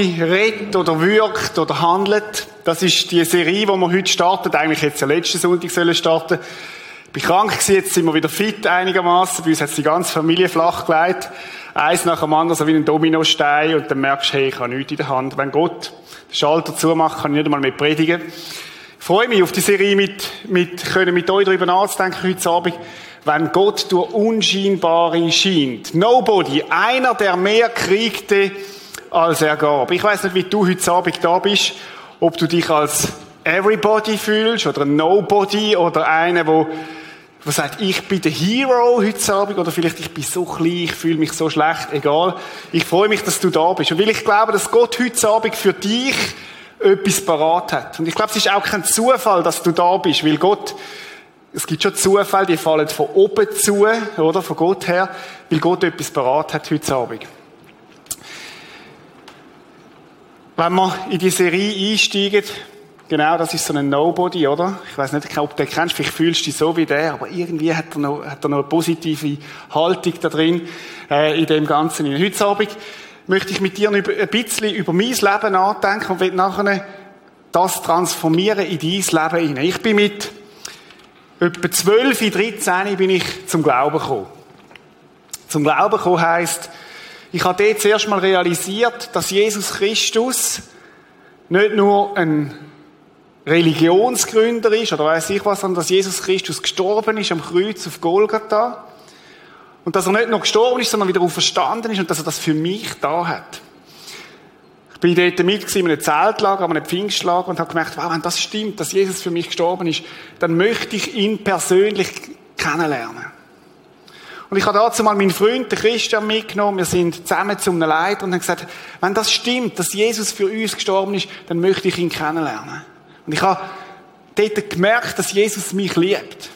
Redet oder wirkt oder handelt, das ist die Serie, die wir heute starten. Eigentlich es ja letzten Sonntag sollen starten. Ich bin krank jetzt sind wir wieder fit einigermaßen. Bei uns hat die ganze Familie flach gelegt. Eins nach dem anderen, so wie ein Dominostein. Und dann merkst du, hey, ich habe nichts in der Hand. Wenn Gott den Schalter zumacht, kann ich nicht einmal mehr predigen. Ich freue mich auf die Serie mit, mit, können mit euch darüber nachzudenken heute Abend wenn Gott durch Unscheinbare scheint. Nobody, einer, der mehr kriegte, als er gab. Ich weiß nicht, wie du heute Abend da bist, ob du dich als Everybody fühlst oder Nobody oder einer, wo wo sagt, ich bin der Hero heute Abend oder vielleicht ich bin so klein, ich fühle mich so schlecht, egal. Ich freue mich, dass du da bist. Und weil ich glaube, dass Gott heute Abend für dich etwas parat hat. Und ich glaube, es ist auch kein Zufall, dass du da bist, weil Gott es gibt schon Zufälle, die fallen von oben zu, oder? Von Gott her, weil Gott etwas parat hat heute Abend. Wenn wir in die Serie einsteigen, genau, das ist so ein Nobody, oder? Ich weiß nicht, ob du den kennst, vielleicht fühlst du dich so wie der, aber irgendwie hat er noch, hat er noch eine positive Haltung da drin, äh, in dem Ganzen. Heute Abend möchte ich mit dir ein bisschen über mein Leben nachdenken und will nachher das transformieren in dein Leben hinein. Ich bin mit etwa 12, 13 bin ich zum Glauben gekommen. Zum Glauben gekommen heisst, ich habe dort zuerst mal realisiert, dass Jesus Christus nicht nur ein Religionsgründer ist, oder weiß ich was, sondern dass Jesus Christus gestorben ist am Kreuz auf Golgatha. Und dass er nicht nur gestorben ist, sondern wieder auferstanden ist und dass er das für mich da hat. Ich bin dort mit in einem Zeltlager, an einem Pfingstlager und habe gemerkt, wow, wenn das stimmt, dass Jesus für mich gestorben ist, dann möchte ich ihn persönlich kennenlernen. Und ich habe dazu mal meinen Freund, den Christian, mitgenommen. Wir sind zusammen zum Leiter und haben gesagt, wenn das stimmt, dass Jesus für uns gestorben ist, dann möchte ich ihn kennenlernen. Und ich habe dort gemerkt, dass Jesus mich liebt.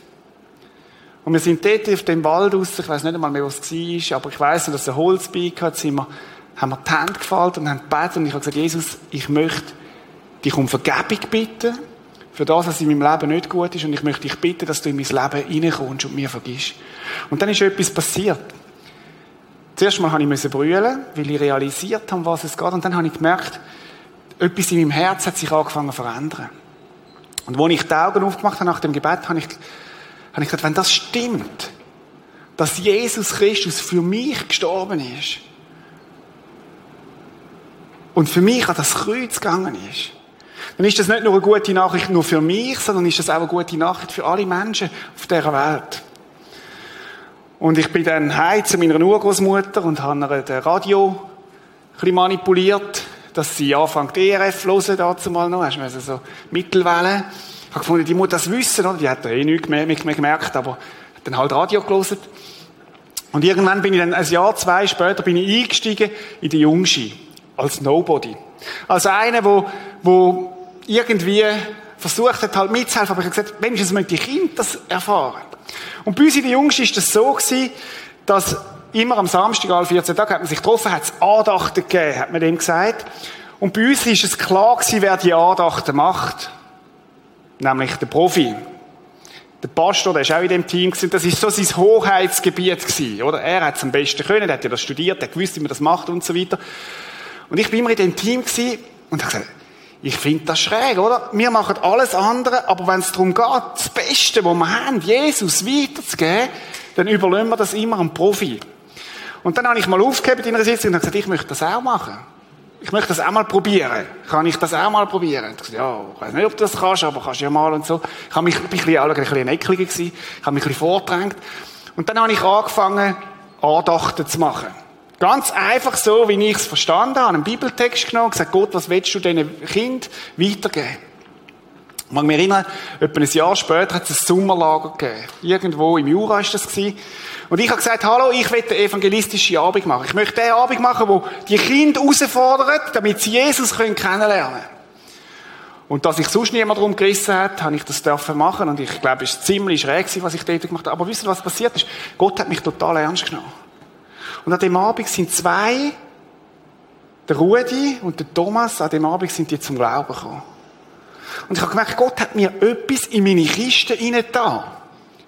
Und wir sind dort auf dem Wald raus, ich weiß nicht einmal mehr, was es war, aber ich weiß dass er Holzbein hat, sind wir haben wir die Hände gefaltet und haben gebetet und ich habe gesagt, Jesus, ich möchte dich um Vergebung bitten für das, was in meinem Leben nicht gut ist und ich möchte dich bitten, dass du in mein Leben reinkommst und mir vergisst. Und dann ist etwas passiert. Zuerst mal musste ich brüllen, weil ich realisiert habe, was es geht und dann habe ich gemerkt, etwas in meinem Herz hat sich angefangen zu verändern. Und als ich die Augen aufgemacht habe nach dem Gebet, habe ich, habe ich gesagt, wenn das stimmt, dass Jesus Christus für mich gestorben ist, und für mich an das Kreuz gegangen ist, dann ist das nicht nur eine gute Nachricht nur für mich, sondern ist das auch eine gute Nachricht für alle Menschen auf dieser Welt. Und ich bin dann heim zu meiner Urgroßmutter und habe ihr das Radio ein bisschen manipuliert, dass sie anfängt ERF hören, dazu mal noch, hast du so Mittelwellen. Ich habe gefunden, die muss das wissen, oder? Die hat eh nichts mehr, mehr gemerkt, aber hat dann halt Radio gelesen. Und irgendwann bin ich dann, ein Jahr, zwei später, bin ich eingestiegen in die Jungschi als Nobody. Als einer, wo, wo irgendwie versucht hat, halt mitzuhelfen, aber ich habe gesagt, wenigstens möchte die Kinder das erfahren. Und bei uns in der Jungs ist das so gewesen, dass immer am Samstag, alle 14 Tage, hat man sich getroffen, hat es Andachten gegeben, hat man dem gesagt. Und bei uns ist es klar gewesen, wer die Andachten macht. Nämlich der Profi. Der Pastor, der ist auch in dem Team gewesen. Das ist so sein Hoheitsgebiet gewesen, oder? Er hat es am besten können, er hat ja das studiert, er gewusst, wie man das macht und so weiter. Und ich bin immer in dem Team und habe gesagt, ich finde das schräg, oder? Wir machen alles andere, aber wenn es darum geht, das Beste, was wir haben, Jesus weiterzugeben, dann überlassen wir das immer einem Profi. Und dann habe ich mal aufgegeben in einer Sitzung und habe gesagt, ich möchte das auch machen. Ich möchte das auch mal probieren. Kann ich das auch mal probieren? Und ich gesagt, ja, ich weiß nicht, ob du das kannst, aber kannst ja mal und so. Ich habe mich, bin ein bisschen, ein bisschen eckliger gewesen. Ich habe mich ein bisschen vordrängt. Und dann habe ich angefangen, Andachten zu machen. Ganz einfach so, wie ich es verstanden habe, einen Bibeltext genommen und gesagt, Gott, was willst du diesen Kind weitergeben? Ich mag mich erinnern, etwa ein Jahr später hat es ein Sommerlager gegeben. Irgendwo im Jura ist das. Und ich habe gesagt, hallo, ich will eine evangelistische Abend machen. Ich möchte eine Abend machen, wo die Kinder herausfordert, damit sie Jesus kennenlernen können. Und dass ich sonst niemand darum gerissen hat, habe ich das dürfen machen. Und ich glaube, es war ziemlich schräg, was ich dort gemacht habe. Aber wisst ihr, was passiert ist? Gott hat mich total ernst genommen. Und an dem Abend sind zwei, der Rudi und der Thomas, an dem Abend sind die zum Glauben gekommen. Und ich habe gemerkt, Gott hat mir etwas in meine Kiste da.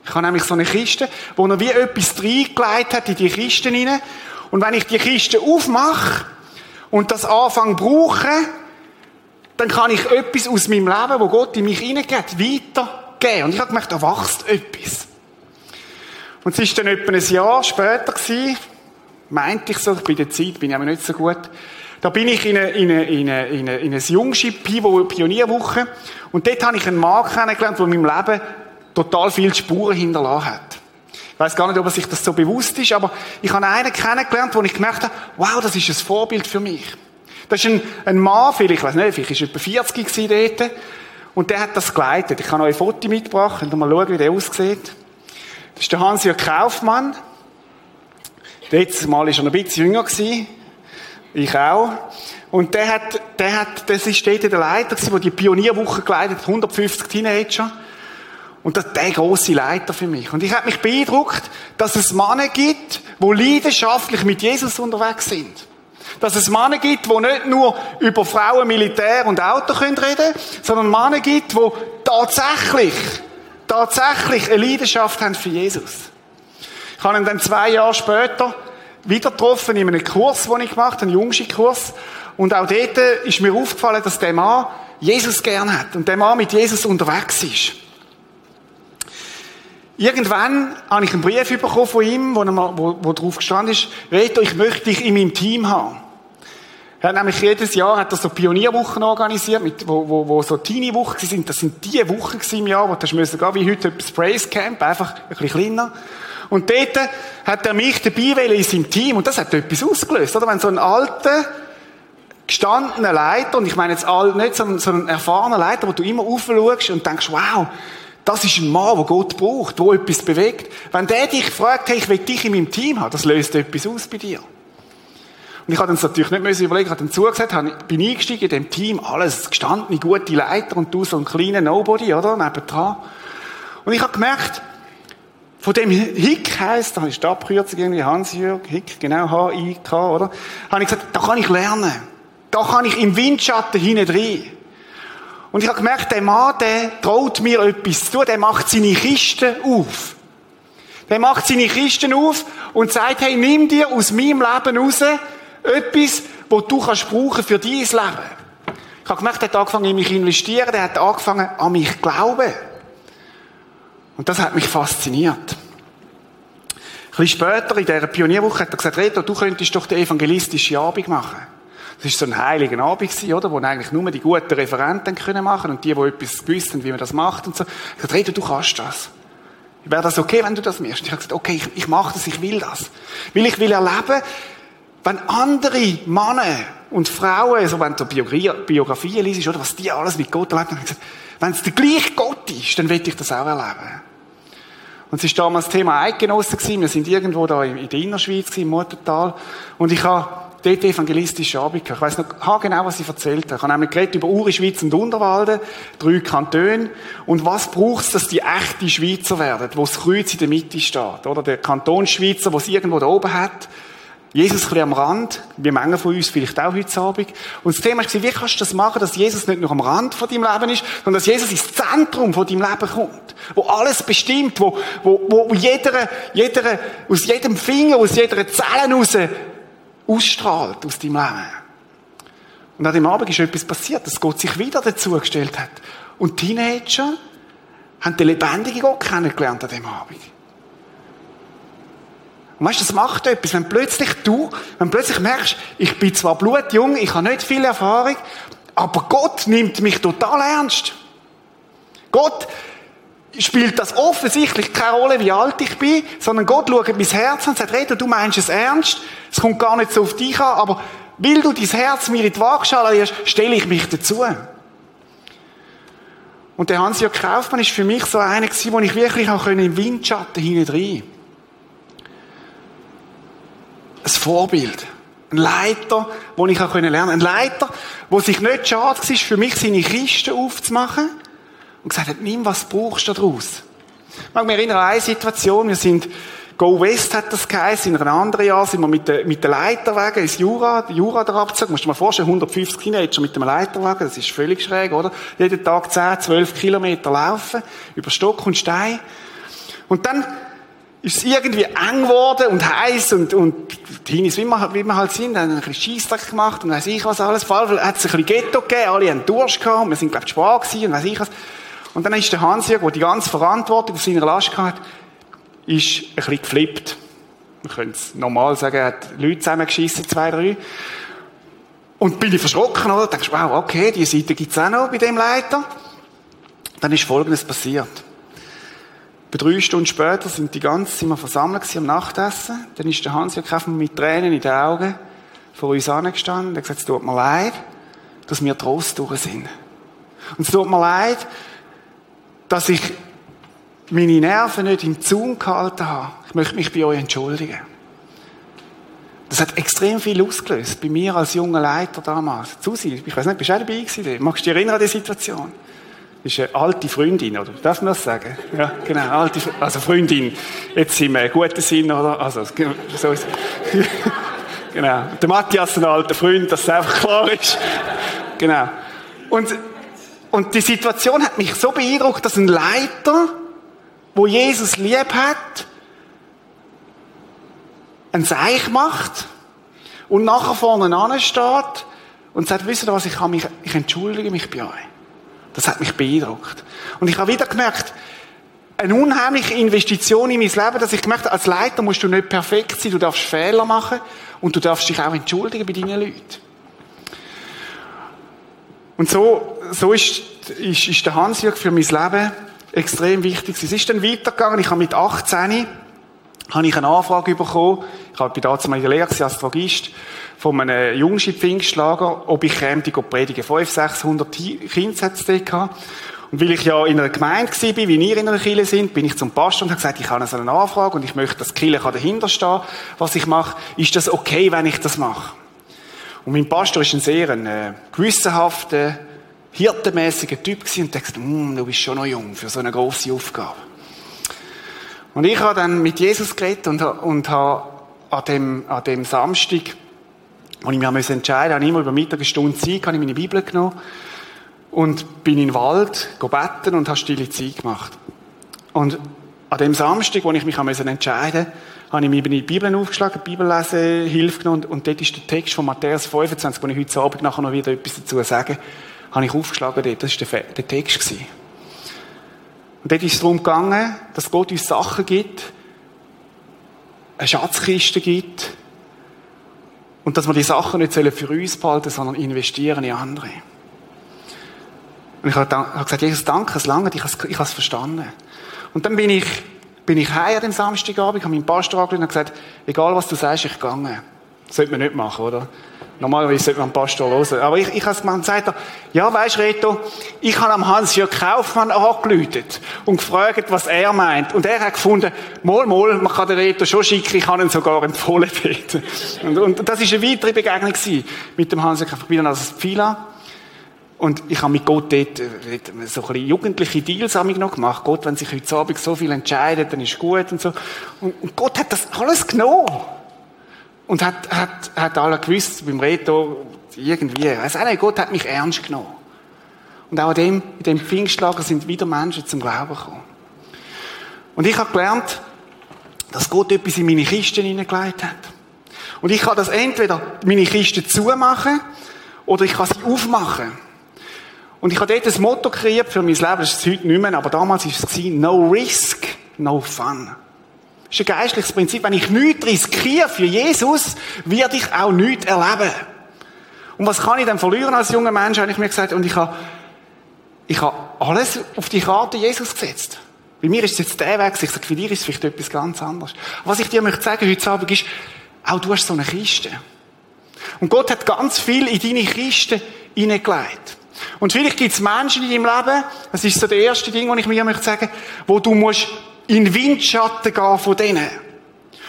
Ich habe nämlich so eine Kiste, wo er wie etwas reingelegt hat in die Kiste rein. Und wenn ich die Kiste aufmache und das Anfang brauche, dann kann ich etwas aus meinem Leben, wo Gott in mich hineingeht, weitergeben. Und ich habe gemerkt, da wächst etwas. Und es ist dann etwa ein Jahr später gewesen, meinte ich so, bei der Zeit bin ich aber nicht so gut, da bin ich in, eine, in, eine, in, eine, in, eine, in ein Jungschip, Pivo Pionierwoche, und dort habe ich einen Mann kennengelernt, der in meinem Leben total viele Spuren hinterlassen hat. Ich weiß gar nicht, ob er sich das so bewusst ist, aber ich habe einen kennengelernt, wo ich gemerkt habe, wow, das ist ein Vorbild für mich. Das ist ein, ein Mann, vielleicht, ich weiß nicht, vielleicht war er etwa 40 gewesen dort, und der hat das geleitet. Ich habe euch ein Foto mitgebracht, ihr mal schauen, wie der aussieht. Das ist der Hans-Jörg Kaufmann. Letztes Mal war er noch ein bisschen jünger. Ich auch. Und der hat, der hat, das ist dort der Leiter gewesen, der die Pionierwoche geleitet hat, 150 Teenager. Und das ist der grosse Leiter für mich. Und ich habe mich beeindruckt, dass es Männer gibt, die leidenschaftlich mit Jesus unterwegs sind. Dass es Männer gibt, die nicht nur über Frauen, Militär und Auto reden können, sondern Männer gibt, die tatsächlich, tatsächlich eine Leidenschaft haben für Jesus. Ich habe ihn dann zwei Jahre später wieder getroffen in einem Kurs, den ich gemacht habe, einen Jungschi-Kurs. Und auch dort ist mir aufgefallen, dass der Mann Jesus gern hat und der Mann mit Jesus unterwegs ist. Irgendwann habe ich einen Brief bekommen von ihm, wo, wo, wo drauf gestanden ist, Reto, ich möchte dich in meinem Team haben. Er hat nämlich jedes Jahr hat er so Pionierwochen organisiert, mit, wo, wo, wo so Teenie-Wochen sind. Das sind die Wochen im Jahr, wo du müssen gehen, wie heute ein Praise Camp, einfach ein bisschen kleiner. Und dort hat er mich dabei in seinem Team und das hat etwas ausgelöst, oder? Wenn so ein alter, gestandener Leiter, und ich meine jetzt all, nicht so ein, so ein erfahrener Leiter, wo du immer aufschaust und denkst, wow, das ist ein Mann, der Gott braucht, der etwas bewegt. Wenn der dich fragt, hey, ich will dich in meinem Team haben, das löst etwas aus bei dir. Und ich habe dann natürlich nicht müssen überlegen, ich habe dann zugesagt, bin eingestiegen in dem Team, alles gestandene, gute Leiter und du so ein kleiner Nobody, oder, nebendran. Und ich habe gemerkt, von dem Hick heisst, da ist die Abkürzung irgendwie Hans-Jörg, Hick, genau, H-I-K, oder? Habe ich gesagt, da kann ich lernen. Da kann ich im Windschatten hinein rein. Und ich habe gemerkt, der Mann, der traut mir etwas zu tun, der macht seine Kisten auf. Der macht seine Kisten auf und sagt, hey, nimm dir aus meinem Leben raus etwas, wo du kannst brauchen für dein Leben. Ich habe gemerkt, er hat angefangen, in mich zu investieren, der hat angefangen, an mich zu glauben. Und das hat mich fasziniert. Ein bisschen später, in dieser Pionierwoche, hat er gesagt, Reto, du könntest doch die evangelistische Abend machen. Das war so ein heiliger Abend, oder? Wo eigentlich nur die guten Referenten können machen und die, die etwas haben, wie man das macht und so. Ich gesagt, Reto, du kannst das. Wäre das okay, wenn du das machst? Ich habe gesagt, okay, ich, ich mache das, ich will das. Weil ich will erleben, wenn andere Männer und Frauen, also wenn du Biografien liest, oder was die alles mit Gott erlebt haben, wenn es der gleiche Gott ist, dann will ich das auch erleben. Und es war damals das Thema Eidgenossen gewesen. Wir sind irgendwo da in der Innerschweiz, im Muttertal. Und ich habe dort evangelistische Abend gehabt. Ich weiss noch genau, was ich erzählt habe. Ich habe nämlich über Uri, Schweiz und Unterwalden, drei Kantone. Und was braucht es, dass die echte Schweizer werden, wo das Kreuz in der Mitte steht, oder? Der Kantonsschweizer, wo es irgendwo da oben hat. Jesus ein am Rand, wie manche von uns vielleicht auch heute Abend. Und das Thema war, wie kannst du das machen, dass Jesus nicht nur am Rand von deinem Leben ist, sondern dass Jesus ins Zentrum von deinem Leben kommt. Wo alles bestimmt, wo, wo, wo jeder, jeder, aus jedem Finger, aus jeder Zelle raus ausstrahlt aus deinem Leben. Und an dem Abend ist etwas passiert, dass Gott sich wieder dazugestellt hat. Und Teenager haben den lebendigen Gott kennengelernt an dem Abend. Und weißt, das macht etwas, wenn plötzlich du, wenn plötzlich merkst, ich bin zwar blutjung, ich habe nicht viel Erfahrung, aber Gott nimmt mich total ernst. Gott spielt das offensichtlich keine Rolle, wie alt ich bin, sondern Gott schaut mein Herz und sagt, Reda, du meinst es ernst, es kommt gar nicht so auf dich an, aber weil du dein Herz mir in die Waagschale legst, stelle ich mich dazu. Und der Hans-Jörg Kaufmann ist für mich so einer gewesen, wo ich wirklich auch im Windschatten hinein ein Vorbild. Ein Leiter, wo ich lernen konnte. Ein Leiter, wo sich nicht schade war, für mich seine Kiste aufzumachen und gesagt hat, nimm, was brauchst du daraus. Ich mag mich erinnern an eine Situation, wir sind, Go West hat das geheißen, in einem anderen Jahr sind wir mit den, mit den Leiterwagen ins Jura, Jura da abgezogen. Musst du dir mal vorstellen, 150 Teenager mit dem Leiterwagen, das ist völlig schräg, oder? Jeden Tag 10, 12 Kilometer laufen, über Stock und Stein. Und dann ist es irgendwie eng geworden und heiß und, und Teenies, wie wir, wie wir halt sind, haben ein bisschen Scheissdreck gemacht und weiss ich was alles. Vor allem hat es ein bisschen Ghetto gegeben, alle haben Durst gehabt wir sind, glaube ich, Spar gewesen und weiss ich was. Und dann ist der Hans-Jörg, der die ganze Verantwortung auf seiner Last hatte, ist ein bisschen geflippt. Man könnte es normal sagen, er hat Leute zusammengeschissen, zwei, drei. Und bin ich verschrocken, oder? Denkst, wow, okay, die Seite gibt's auch noch bei dem Leiter. Dann ist Folgendes passiert. Drei Stunden später sind die ganze, sind wir versammelt am Nachtessen. Dann ist der Hans-Jörg mit Tränen in den Augen vor uns angestanden und hat gesagt, es tut mir leid, dass wir Trost durch sind. Und es tut mir leid, dass ich meine Nerven nicht im Zaun gehalten habe. Ich möchte mich bei euch entschuldigen. Das hat extrem viel ausgelöst, bei mir als junger Leiter damals. Susi, ich weiß nicht, bist du auch dabei gewesen? Magst du dich erinnern an die Situation? Ist eine alte Freundin, oder? Darf man das sagen? Ja, genau, alte, also Freundin. Jetzt sind wir ein guter Sinn, oder? Also, so ist, genau. Der Matthias, ein alter Freund, dass es einfach klar ist. Genau. Und, und die Situation hat mich so beeindruckt, dass ein Leiter, wo Jesus lieb hat, ein Seich macht und nachher vorne ansteht und sagt, wisst ihr was, ich, mich, ich entschuldige mich bei euch. Das hat mich beeindruckt. Und ich habe wieder gemerkt, eine unheimliche Investition in mein Leben, dass ich gemerkt habe, als Leiter musst du nicht perfekt sein, du darfst Fehler machen und du darfst dich auch entschuldigen bei deinen Leuten. Und so, so ist, ist, ist der Hans-Jörg für mein Leben extrem wichtig. Es ist dann weitergegangen. Ich habe mit 18 habe ich eine Anfrage bekommen. Ich habe bei der Lehre als Drogist von einem Jungschip Pfingstlager, ob ich käme, die predigen. 500, 600 Kinder hat es gehabt. Und weil ich ja in einer Gemeinde war, wie ihr in einer Kirche sind, bin ich zum Pastor und habe gesagt, ich habe so eine Anfrage und ich möchte, dass die Kirche dahinter stehen was ich mache. Ist das okay, wenn ich das mache? Und mein Pastor ist ein sehr ein, äh, gewissenhafter, hirtenmäßiger Typ gewesen und dachte, mm, du bist schon noch jung für so eine grosse Aufgabe. Und ich habe dann mit Jesus geredet und, und habe an dem, an dem Samstag und ich mich entscheiden habe ich immer über Mittag eine Stunde Zeit, habe ich meine Bibel genommen und bin in den Wald beten und habe stille Zeit gemacht. Und an dem Samstag, wo ich mich entscheiden musste, habe ich mir meine Bibel aufgeschlagen, Bibellese, Hilfe genommen und dort ist der Text von Matthäus 25, wo ich heute Abend nachher noch wieder etwas dazu sage, habe ich aufgeschlagen dort. Das war der, Text. Und dort ist es darum gegangen, dass Gott uns Sachen gibt, eine Schatzkiste gibt, und dass wir die Sachen nicht für uns behalten, sondern investieren in andere. Und ich habe gesagt, Jesus, danke, es lange, ich habe es verstanden. Und dann bin ich, bin ich heim an dem Samstagabend, habe meinen Pastor angerufen und gesagt, egal was du sagst, ich gehe. Das sollte man nicht machen, oder? Normalerweise sollte man Pastor hören. Aber ich, ich habe mal gesagt, ja, weisst Reto, ich habe am Hans-Jörg Kaufmann angelötet und gefragt, was er meint. Und er hat gefunden, mal, mal, man kann den Reto schon schicken, ich habe ihn sogar empfohlen dort. Und, und das war eine weitere Begegnung mit dem Hans-Jörg Kaufmann. Ich bin dann als Pfila und ich habe mit Gott dort, äh, so ein bisschen jugendliche Deals noch gemacht. Gott, wenn sich heute Abend so viel entscheidet, dann ist gut und so. Und, und Gott hat das alles genommen. Und hat, hat, hat alle gewusst, beim Reto, irgendwie, auch nicht, Gott hat mich ernst genommen. Und auch in dem, in dem Pfingstlager sind wieder Menschen zum Glauben gekommen. Und ich habe gelernt, dass Gott etwas in meine Kisten hineingelegt hat. Und ich kann das entweder meine Kiste zumachen oder ich kann sie aufmachen. Und ich habe dort ein Motto kreiert für mein Leben, das ist heute nicht mehr, aber damals war es, no risk, no fun. Das ist ein geistliches Prinzip. Wenn ich nichts riskiere für Jesus, werde ich auch nichts erleben. Und was kann ich dann verlieren als junger Mensch, habe ich mir gesagt, und ich habe, ich habe alles auf die Karte Jesus gesetzt. Bei mir ist es jetzt der Weg, ich sage, für dich ist es vielleicht etwas ganz anderes. Was ich dir möchte sagen heute Abend ist, auch du hast so eine Kiste. Und Gott hat ganz viel in deine Kiste hineingelegt. Und vielleicht gibt es Menschen in deinem Leben, das ist so der erste Ding, was ich mir möchte sagen, wo du musst in Windschatten gehen von denen.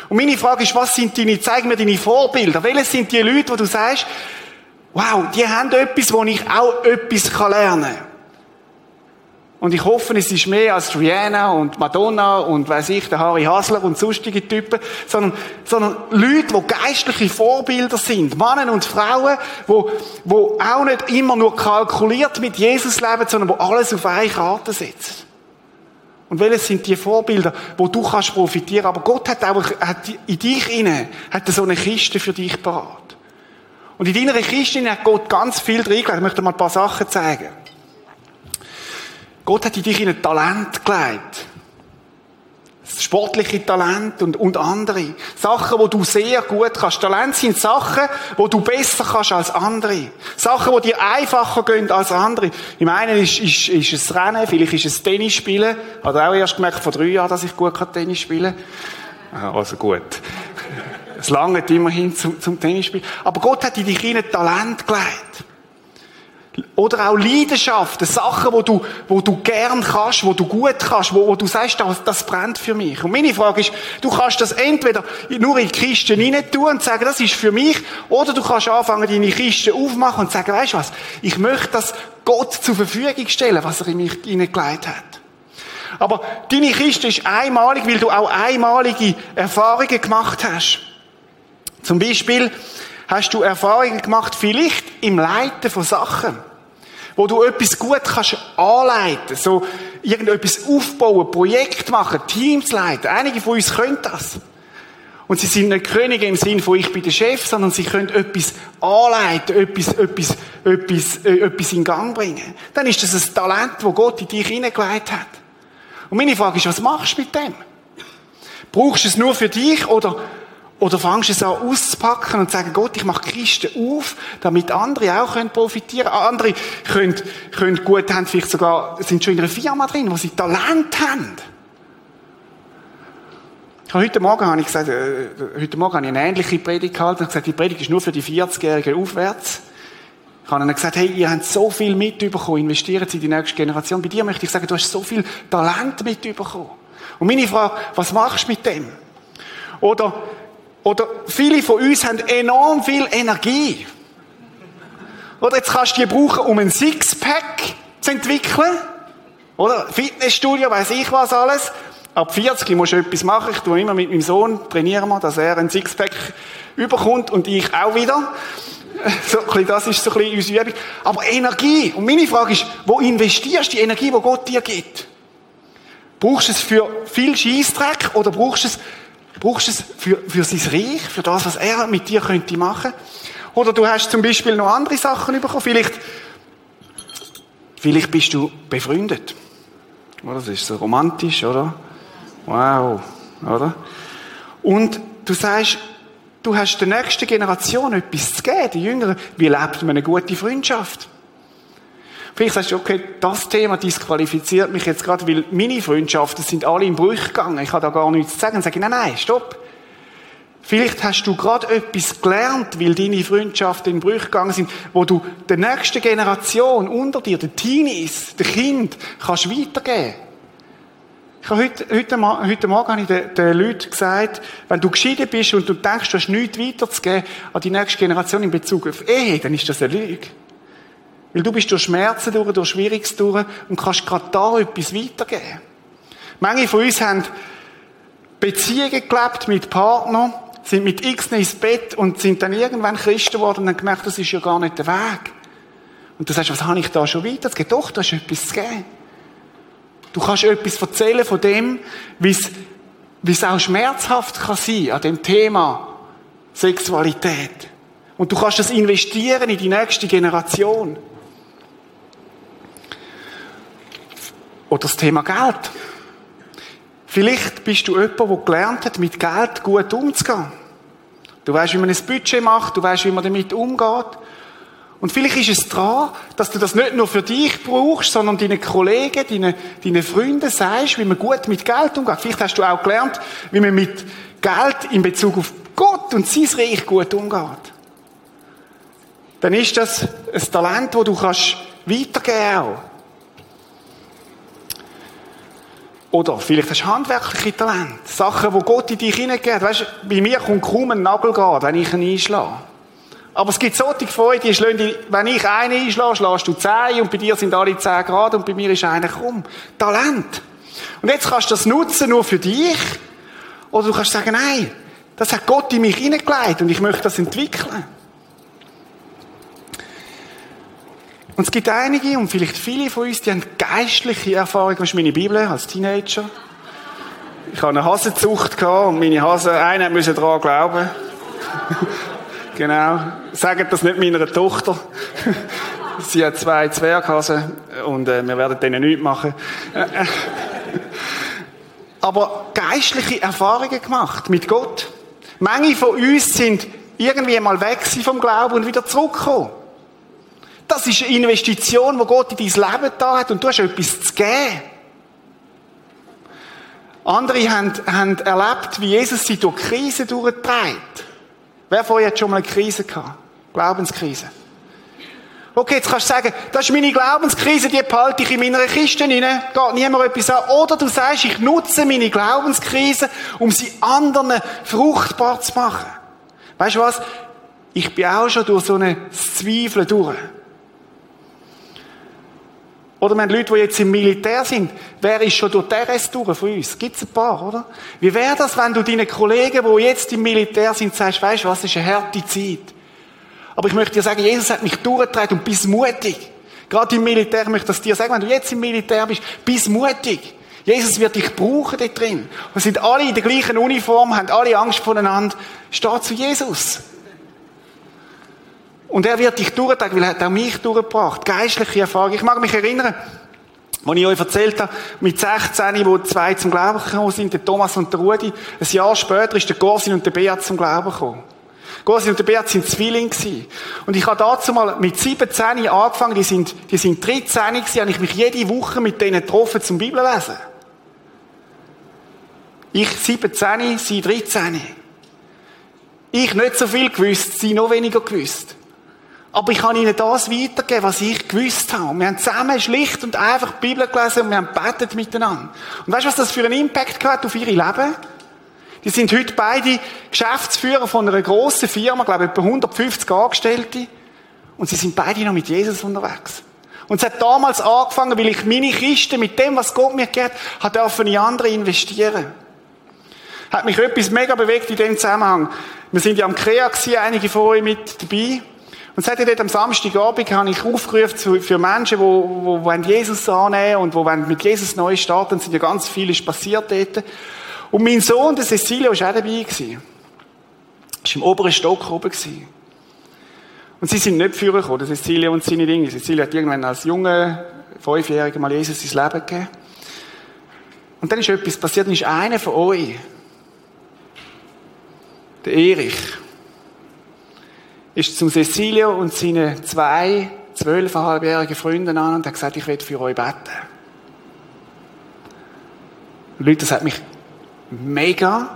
Und meine Frage ist, was sind deine, zeig mir deine Vorbilder. Welche sind die Leute, wo du sagst, wow, die haben etwas, wo ich auch etwas lernen kann. Und ich hoffe, es ist mehr als Rihanna und Madonna und weiß ich, der Harry Hasler und sonstige Typen, sondern, sondern Leute, die geistliche Vorbilder sind. Männer und Frauen, wo, wo auch nicht immer nur kalkuliert mit Jesus leben, sondern wo alles auf eine Karte setzen. Und welches sind die Vorbilder, wo du kannst profitieren? Aber Gott hat auch hat in dich inne, hat so eine Kiste für dich parat. Und in deiner Kiste hat Gott ganz viel drin gelegt. Ich möchte mal ein paar Sachen zeigen. Gott hat in dich ein Talent gelegt. Sportliche Talent und, und andere. Sachen, wo du sehr gut kannst. Talent sind Sachen, wo du besser kannst als andere. Sachen, die dir einfacher gehen als andere. Im einen ist, ist, ist es Rennen, vielleicht ist es Tennis spielen. Hat auch erst gemerkt vor drei Jahren, dass ich gut Tennis spielen kann. Also gut. Es langt immerhin zum, zum Tennisspiel. Aber Gott hat in dich ein Talent gelegt. Oder auch Leidenschaften, Sachen, wo du, wo du gern kannst, wo du gut kannst, wo, wo du sagst, das, das brennt für mich. Und meine Frage ist, du kannst das entweder nur in die Kiste rein tun und sagen, das ist für mich, oder du kannst anfangen, deine Kiste aufmachen und sagen, weißt du was, ich möchte das Gott zur Verfügung stellen, was er in mich hineingelegt hat. Aber deine Kiste ist einmalig, weil du auch einmalige Erfahrungen gemacht hast. Zum Beispiel hast du Erfahrungen gemacht, vielleicht im Leiten von Sachen wo du etwas gut kannst anleiten, so irgendetwas aufbauen, Projekt machen, Teams leiten. Einige von uns können das. Und sie sind nicht Könige im Sinn von ich bin der Chef, sondern sie können etwas anleiten, etwas, etwas, etwas, äh, etwas in Gang bringen. Dann ist das ein Talent, das Gott in dich hineingelegt hat. Und meine Frage ist, was machst du mit dem? Brauchst du es nur für dich oder oder fangst du es an auszupacken und zu sagen, Gott, ich mache Christen auf, damit andere auch können profitieren können. Andere können, können gut haben, vielleicht sogar, sind schon in einer Firma drin, wo sie Talent haben. Ich habe heute Morgen, habe ich gesagt, äh, heute Morgen habe ich eine ähnliche Predigt gehalten und gesagt, die Predigt ist nur für die 40-Jährigen aufwärts. Ich habe ihnen gesagt, hey, ihr habt so viel mitbekommen, investiert in die nächste Generation. Bei dir möchte ich sagen, du hast so viel Talent mitbekommen. Und meine Frage, was machst du mit dem? Oder, oder viele von uns haben enorm viel Energie. Oder jetzt kannst du die brauchen, um ein Sixpack zu entwickeln. Oder Fitnessstudio, weiß ich was alles. Ab 40 musst du etwas machen. Ich tue immer mit meinem Sohn, trainieren wir, dass er ein Sixpack überkommt und ich auch wieder. So, das ist so ein bisschen unsere Übung. Aber Energie. Und meine Frage ist, wo investierst du die Energie, die Gott dir gibt? Brauchst du es für viel Scheißdreck oder brauchst du es brauchst es für, für sein Reich, für das, was er mit dir könnte machen. Oder du hast zum Beispiel noch andere Sachen bekommen. Vielleicht, vielleicht bist du befreundet. Das ist so romantisch, oder? Wow, oder? Und du sagst, du hast der nächsten Generation etwas zu geben, die Jüngeren. Wie lebt man eine gute Freundschaft? Vielleicht sagst du, okay, das Thema disqualifiziert mich jetzt gerade, weil meine Freundschaften sind alle im Bruch gegangen. Ich habe da gar nichts zu sagen. Dann sage ich, nein, nein, stopp. Vielleicht hast du gerade etwas gelernt, weil deine Freundschaften in Bruch gegangen sind, wo du der nächsten Generation unter dir, den Teenies, den Kind, kannst weitergeben. Ich habe heute, heute, heute Morgen habe ich den, den Leuten gesagt, wenn du geschieden bist und du denkst, du hast nichts weiterzugeben an die nächste Generation in Bezug auf Ehe, dann ist das eine Lüge. Weil du bist durch Schmerzen durch, durch Schwieriges durch und kannst gerade da etwas weitergeben. Manche von uns haben Beziehungen gelebt mit Partnern, sind mit X ins Bett und sind dann irgendwann Christen geworden und haben gemerkt, das ist ja gar nicht der Weg. Und du sagst, was habe ich da schon weiter? Es geht doch, da ist etwas zu geben. Du kannst etwas erzählen von dem, wie es auch schmerzhaft kann sein an dem Thema Sexualität. Und du kannst das investieren in die nächste Generation. Oder das Thema Geld. Vielleicht bist du jemand, der gelernt hat, mit Geld gut umzugehen. Du weißt, wie man ein Budget macht, du weißt, wie man damit umgeht. Und vielleicht ist es dran, dass du das nicht nur für dich brauchst, sondern deinen Kollegen, deinen, deinen Freunden sagst, wie man gut mit Geld umgeht. Vielleicht hast du auch gelernt, wie man mit Geld in Bezug auf Gott und sein Reich gut umgeht. Dann ist das ein Talent, das du kannst weitergeben kannst. Oder vielleicht hast du handwerkliche Talente. Sachen, die Gott in dich hineingegeben hat. Weißt, bei mir kommt kaum ein Nagel wenn ich ihn einschlage. Aber es gibt solche Freude, die wenn ich einen einschlage, schlägst du zehn und bei dir sind alle zehn Grad und bei mir ist einer krumm. Talent. Und jetzt kannst du das nutzen nur für dich. Oder du kannst sagen, nein, das hat Gott in mich hineingelegt und ich möchte das entwickeln. Und es gibt einige und vielleicht viele von uns, die haben geistliche Erfahrungen. Das ist meine Bibel als Teenager. Ich habe eine Hasenzucht und meine Hasen, einer müssen daran glauben. genau. Sagt das nicht meiner Tochter. Sie hat zwei Zwerghasen und äh, wir werden denen nichts machen. Aber geistliche Erfahrungen gemacht mit Gott. Manche von uns sind irgendwie mal weg vom Glauben und wieder zurückgekommen. Das ist eine Investition, die Gott in dein Leben da hat und du hast etwas zu geben. Andere haben, haben erlebt, wie Jesus sie durch Krisen durchtreibt. Wer euch hat schon mal eine Krise gehabt? Glaubenskrise. Okay, jetzt kannst du sagen, das ist meine Glaubenskrise, die behalte ich in meiner Kiste rein, geht niemand etwas an. Oder du sagst, ich nutze meine Glaubenskrise, um sie anderen fruchtbar zu machen. Weißt du was? Ich bin auch schon durch so eine Zweifel durch. Oder wir haben Leute, die jetzt im Militär sind. Wer ist schon durch RS durch von uns? Gibt's ein paar, oder? Wie wäre das, wenn du deinen Kollegen, die jetzt im Militär sind, sagst, weißt du was, ist eine harte Zeit. Aber ich möchte dir sagen, Jesus hat mich durchgetragen und bist mutig. Gerade im Militär möchte ich dir sagen, wenn du jetzt im Militär bist, bist mutig. Jesus wird dich brauchen dort drin. Wir sind alle in der gleichen Uniform, haben alle Angst voneinander. Steh zu Jesus. Und er wird dich durchtragen, weil er hat auch mich durchgebracht. Geistliche Erfahrung. Ich mag mich erinnern, als ich euch erzählt habe, mit 16, wo zwei zum Glauben gekommen sind, der Thomas und der Rudi. Ein Jahr später ist der Gorsin und der Beat zum Glauben gekommen. Gorsin und der Beat sind Zwillinge gewesen. Und ich habe dazu mal mit 17 angefangen, die sind, die sind 13 gewesen, habe ich mich jede Woche mit denen getroffen zum Bibellesen. Ich 17, sie 13. Ich nicht so viel gewusst, sie noch weniger gewusst. Aber ich kann ihnen das weitergeben, was ich gewusst habe. Und wir haben zusammen schlicht und einfach die Bibel gelesen und wir haben betet miteinander. Und weißt du, was das für einen Impact hat auf ihr Leben? Die sind heute beide Geschäftsführer von einer grossen Firma, glaube ich, etwa 150 Angestellte. Und sie sind beide noch mit Jesus unterwegs. Und es hat damals angefangen, weil ich meine Kiste mit dem, was Gott mir gegeben hat, in andere investieren. Hat mich etwas mega bewegt in dem Zusammenhang. Wir sind ja am Krea gewesen, einige von euch mit dabei. Und seit dort am Samstagabend habe ich aufgerufen für Menschen, die, die Jesus annehmen und die mit Jesus neu starten. Es sind ja ganz vieles passiert dort. Und mein Sohn, der Cecilia, war auch dabei. Er war im oberen Stock oben. Und sie sind nicht führen gekommen, Cecilia und seine Dinge. Cecilia hat irgendwann als junge, fünfjährige mal Jesus sein Leben gegeben. Und dann ist etwas passiert, dann ist einer von euch, der Erich, ist zum Cecilio und seinen zwei zwölfeinhalbjährigen Freunden an und hat gesagt, ich will für euch beten. Und Leute, das hat mich mega,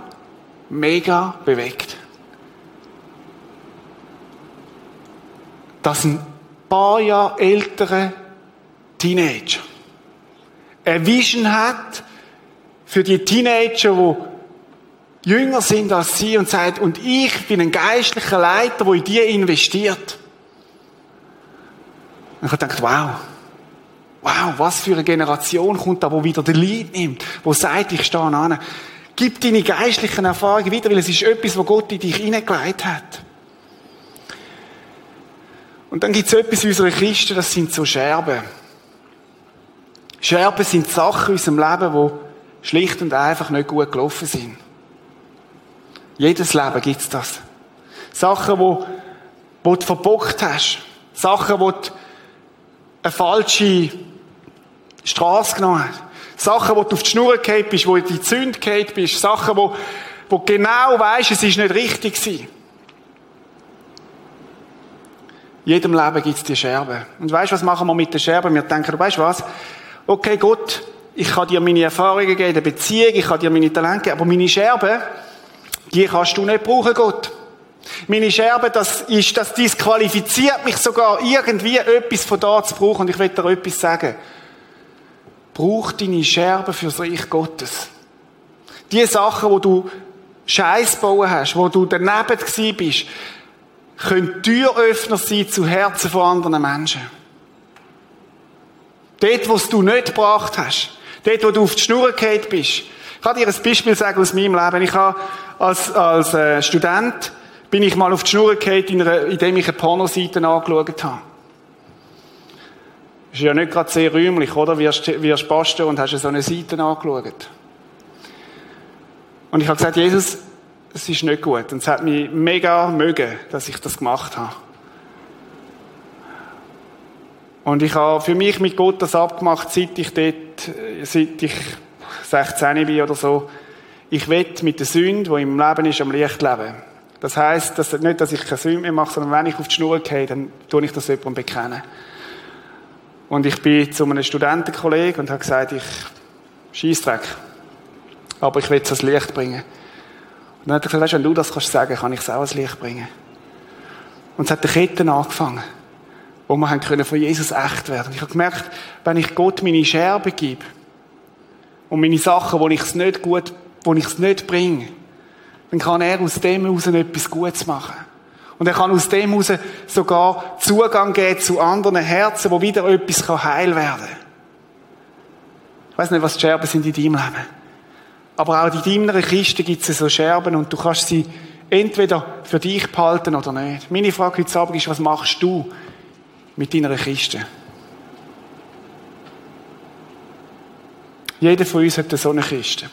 mega bewegt. Dass ein paar Jahre ältere Teenager eine Vision hat für die Teenager, die jünger sind als sie und sagt, und ich bin ein geistlicher Leiter, der in dir investiert. Und ich habe gedacht, wow. Wow, was für eine Generation kommt da, wo wieder den Lied nimmt, wo sagt, ich stehe an. Gib deine geistlichen Erfahrungen wieder, weil es ist etwas, was Gott in dich hineingelegt hat. Und dann gibt es etwas in unserer Kiste, das sind so Scherben. Scherben sind Sachen in unserem Leben, die schlicht und einfach nicht gut gelaufen sind. Jedes Leben gibt's das. Sachen, wo, wo du verbockt hast. Sachen, wo du eine falsche Straße genommen hast. Sachen, wo du auf die Schnur gefallen bist, wo du in die Zünd gefallen bist. Sachen, wo, wo du genau weisst, es ist nicht richtig gewesen. Jedem Leben gibt's die Scherben. Und weißt, was machen wir mit den Scherben? Wir denken, weißt du was? Okay, Gott, ich kann dir meine Erfahrungen geben, in der Beziehung, ich kann dir meine Talente geben, aber meine Scherben, die kannst du nicht brauchen, Gott. Meine Scherbe, das ist, das disqualifiziert mich sogar, irgendwie etwas von da zu brauchen. Und ich will dir etwas sagen. Brauch deine Scherbe für das Reich Gottes. Die Sachen, wo du Scheiß bauen hast, wo du daneben gewesen bist, können Türöffner sein zu Herzen von anderen Menschen. Dort, wo du nicht gebracht hast. Dort, wo du auf die Schnur gefallen bist. Ich kann dir ein Beispiel sagen aus meinem Leben. Ich habe als, als äh, Student bin ich mal auf die Schnur gefallen, in indem ich eine Pornoseite angeschaut habe. Ist ja nicht gerade sehr rühmlich, oder? Wirst, wirst Pastor und hast so eine Seite angeschaut. Und ich habe gesagt, Jesus, es ist nicht gut. Und es hat mich mega mögen, dass ich das gemacht habe. Und ich habe für mich mit Gott das abgemacht, seit ich dort, seit ich 16 bin oder so. Ich will mit der Sünde, die im Leben ist, am Licht leben. Das heisst, dass, nicht, dass ich keine Sünde mehr mache, sondern wenn ich auf die Schnur gehe, dann tue ich das jemandem bekennen. Und ich bin zu einem Studentenkollegen und habe gesagt, ich Scheißdreck. Aber ich will es ans Licht bringen. Und dann hat er gesagt, weißt, wenn du das kannst sagen, kann ich es auch ans Licht bringen. Und es hat die Ketten angefangen, wo wir können von Jesus echt werden. Ich habe gemerkt, wenn ich Gott meine Scherbe gebe und meine Sachen, wo ich es nicht gut, wo ich es nicht bringe, dann kann er aus dem heraus etwas Gutes machen. Und er kann aus dem heraus sogar Zugang geben zu anderen Herzen, wo wieder etwas heil werden kann. Ich weiß nicht, was die Scherben sind in deinem Leben. Aber auch in deiner Kiste gibt es so Scherben und du kannst sie entweder für dich behalten oder nicht. Meine Frage heute Abend ist, was machst du mit deiner Kiste? Jeder von uns hat so eine Kiste.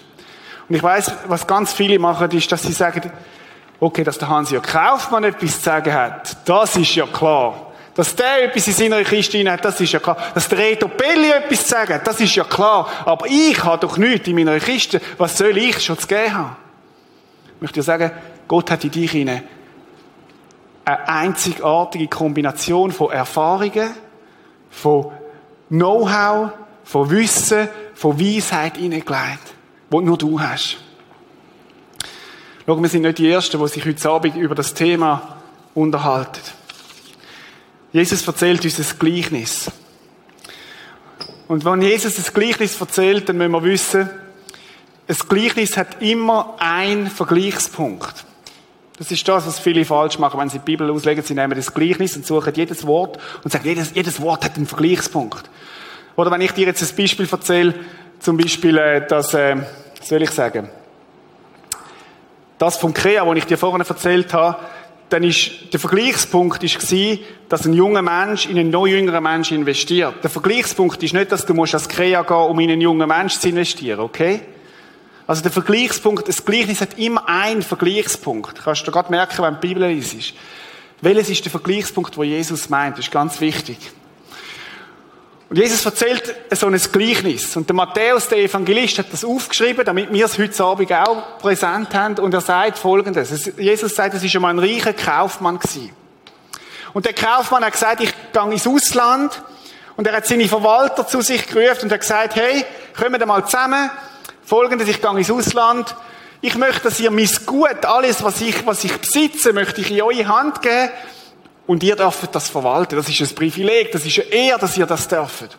Und ich weiß, was ganz viele machen, ist, dass sie sagen, Okay, dass der Hans-Jörg Kaufmann etwas zu sagen hat, das ist ja klar. Dass der etwas in seiner Kiste hat, das ist ja klar. Dass der Reto Belli etwas zu sagen hat, das ist ja klar. Aber ich habe doch nichts in meiner Kiste. Was soll ich schon zu geben haben? Ich möchte dir sagen, Gott hat in dich eine einzigartige Kombination von Erfahrungen, von Know-how, von Wissen, von Weisheit hineingelegt, die nur du hast. Schau, wir sind nicht die Ersten, die sich heute Abend über das Thema unterhalten. Jesus erzählt uns ein Gleichnis. Und wenn Jesus ein Gleichnis erzählt, dann müssen wir wissen, ein Gleichnis hat immer einen Vergleichspunkt. Das ist das, was viele falsch machen, wenn sie die Bibel auslegen. Sie nehmen das Gleichnis und suchen jedes Wort und sagen, jedes, jedes Wort hat einen Vergleichspunkt. Oder wenn ich dir jetzt ein Beispiel erzähle, zum Beispiel, äh, dass, äh, soll ich sagen, das vom Krea, wo ich dir vorhin erzählt habe, dann ist, der Vergleichspunkt ist gewesen, dass ein junger Mensch in einen noch jüngeren Mensch investiert. Der Vergleichspunkt ist nicht, dass du musst als Krea gehen, um in einen jungen Mensch zu investieren, okay? Also der Vergleichspunkt, das Gleichnis hat immer einen Vergleichspunkt. Kannst du gerade merken, wenn die Bibel ist. Welches ist der Vergleichspunkt, wo Jesus meint? Das ist ganz wichtig. Und Jesus erzählt so ein Gleichnis. Und der Matthäus, der Evangelist, hat das aufgeschrieben, damit wir es heute Abend auch präsent haben. Und er sagt Folgendes. Jesus sagt, es ist einmal ein reicher Kaufmann gewesen. Und der Kaufmann hat gesagt, ich gehe ins Ausland. Und er hat seine Verwalter zu sich gerufen und hat gesagt, hey, kommen wir mal zusammen. Folgendes, ich gehe ins Ausland. Ich möchte, dass ihr mein Gut, alles, was ich, was ich besitze, möchte ich in eure Hand geben. Und ihr dürft das verwalten. Das ist ein Privileg. Das ist eine Ehre, dass ihr das dürft.